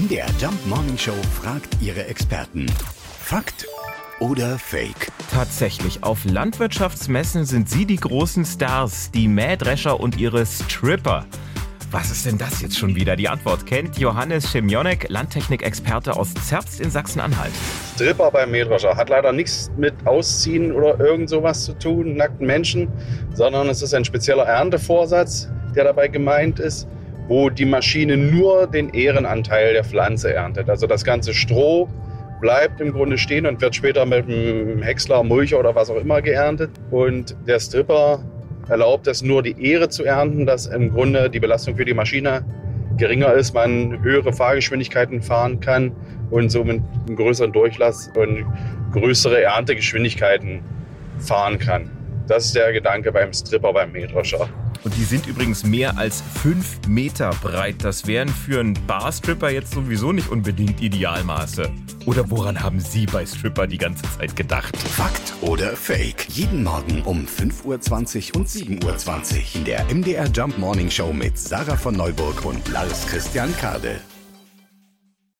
MDR Jump Morning Show fragt ihre Experten. Fakt oder Fake? Tatsächlich, auf Landwirtschaftsmessen sind sie die großen Stars, die Mähdrescher und ihre Stripper. Was ist denn das jetzt schon wieder? Die Antwort kennt Johannes Schemionek, Landtechnikexperte aus Zerbst in Sachsen-Anhalt. Stripper beim Mähdrescher hat leider nichts mit Ausziehen oder irgend sowas zu tun, nackten Menschen, sondern es ist ein spezieller Erntevorsatz, der dabei gemeint ist, wo die Maschine nur den Ehrenanteil der Pflanze erntet. Also das ganze Stroh bleibt im Grunde stehen und wird später mit einem Häcksler, Mulcher oder was auch immer geerntet. Und der Stripper erlaubt es nur die Ehre zu ernten, dass im Grunde die Belastung für die Maschine geringer ist, man höhere Fahrgeschwindigkeiten fahren kann und somit einen größeren Durchlass und größere Erntegeschwindigkeiten fahren kann. Das ist der Gedanke beim Stripper, beim Mähdrescher. Und die sind übrigens mehr als fünf Meter breit. Das wären für einen Barstripper jetzt sowieso nicht unbedingt Idealmaße. Oder woran haben Sie bei Stripper die ganze Zeit gedacht? Fakt oder Fake? Jeden Morgen um 5.20 Uhr und 7.20 Uhr in der MDR Jump Morning Show mit Sarah von Neuburg und Lars Christian Kade.